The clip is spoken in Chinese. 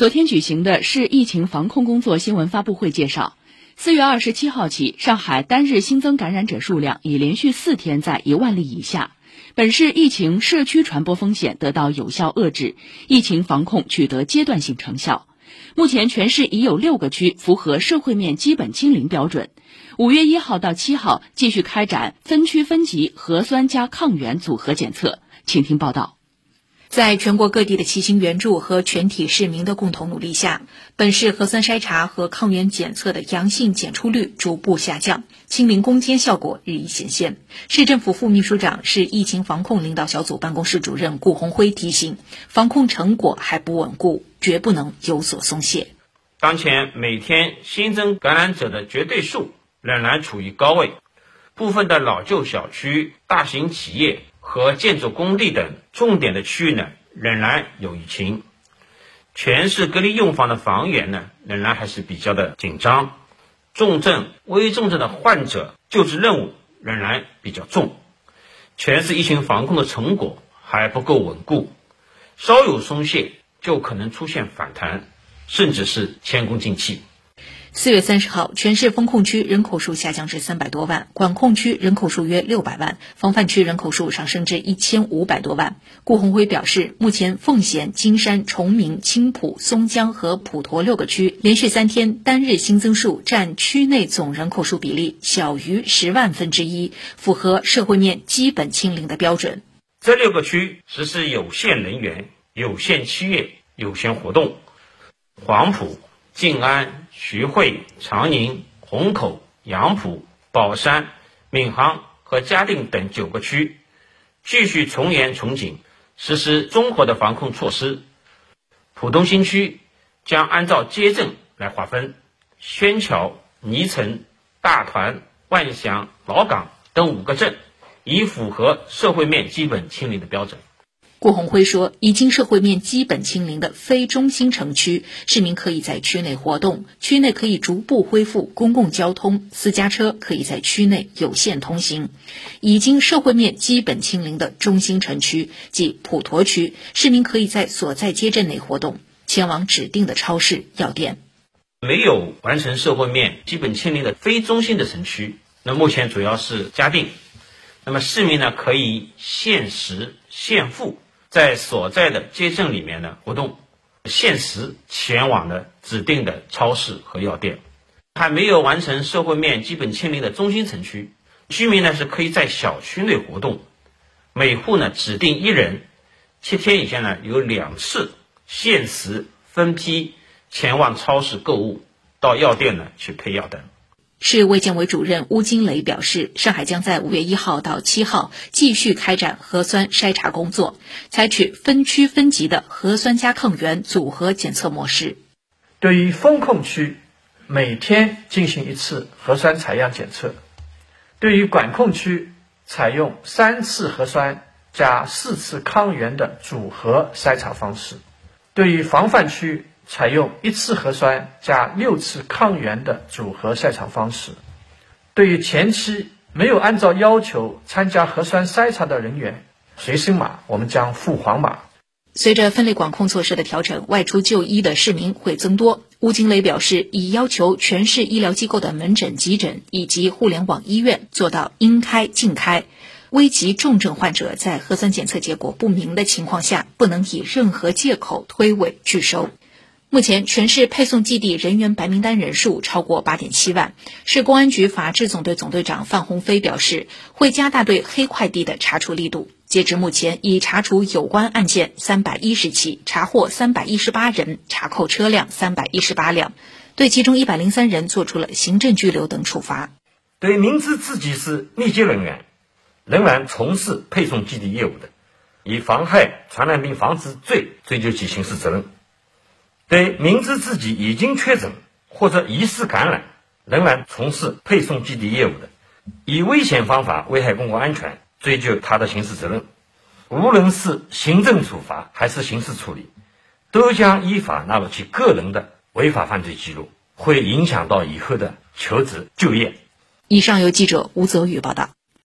昨天举行的市疫情防控工作新闻发布会介绍，四月二十七号起，上海单日新增感染者数量已连续四天在一万例以下，本市疫情社区传播风险得到有效遏制，疫情防控取得阶段性成效。目前，全市已有六个区符合社会面基本清零标准。五月一号到七号继续开展分区分级核酸加抗原组合检测。请听报道。在全国各地的齐心援助和全体市民的共同努力下，本市核酸筛查和抗原检测的阳性检出率逐步下降，清零攻坚效果日益显现。市政府副秘书长、市疫情防控领导小组办公室主任顾红辉提醒：防控成果还不稳固，绝不能有所松懈。当前每天新增感染者的绝对数仍然处于高位，部分的老旧小区、大型企业。和建筑工地等重点的区域呢，仍然有疫情。全市隔离用房的房源呢，仍然还是比较的紧张。重症、危重症的患者救治任务仍然比较重。全市疫情防控的成果还不够稳固，稍有松懈就可能出现反弹，甚至是前功尽弃。四月三十号，全市封控区人口数下降至三百多万，管控区人口数约六百万，防范区人口数上升至一千五百多万。顾宏辉表示，目前奉贤、金山、崇明、青浦、松江和普陀六个区连续三天单日新增数占区内总人口数比例小于十万分之一，符合社会面基本清零的标准。这六个区实施有限人员、有限企业、有限活动，黄埔。静安、徐汇、长宁、虹口、杨浦、宝山、闵行和嘉定等九个区继续从严从紧实施综合的防控措施。浦东新区将按照街镇来划分，宣桥、泥城、大团、万祥、老港等五个镇，以符合社会面基本清零的标准。顾宏辉说，已经社会面基本清零的非中心城区，市民可以在区内活动，区内可以逐步恢复公共交通，私家车可以在区内有限通行。已经社会面基本清零的中心城区，即普陀区，市民可以在所在街镇内活动，前往指定的超市、药店。没有完成社会面基本清零的非中心的城区，那目前主要是嘉定，那么市民呢可以限时限付。在所在的街镇里面呢活动，限时前往的指定的超市和药店，还没有完成社会面基本清零的中心城区居民呢是可以在小区内活动，每户呢指定一人，七天以下呢有两次限时分批前往超市购物，到药店呢去配药等。市卫健委主任邬金雷表示，上海将在五月一号到七号继续开展核酸筛查工作，采取分区分级的核酸加抗原组合检测模式。对于封控区，每天进行一次核酸采样检测；对于管控区，采用三次核酸加四次抗原的组合筛查方式；对于防范区。采用一次核酸加六次抗原的组合筛查方式。对于前期没有按照要求参加核酸筛查的人员，随身码我们将附黄码。随着分类管控措施的调整，外出就医的市民会增多。吴金雷表示，已要求全市医疗机构的门诊、急诊以及互联网医院做到应开尽开。危急重症患者在核酸检测结果不明的情况下，不能以任何借口推诿拒收。目前，全市配送基地人员白名单人数超过八点七万。市公安局法制总队总队长范鸿飞表示，会加大对黑快递的查处力度。截至目前，已查处有关案件三百一十起，查获三百一十八人，查扣车辆三百一十八辆，对其中一百零三人作出了行政拘留等处罚。对明知自己是密接人员，仍然从事配送基地业务的，以妨害传染病防治罪追究其刑事责任。对明知自己已经确诊或者疑似感染，仍然从事配送基地业务的，以危险方法危害公共安全，追究他的刑事责任。无论是行政处罚还是刑事处理，都将依法纳入其个人的违法犯罪记录，会影响到以后的求职就业。以上由记者吴泽宇报道。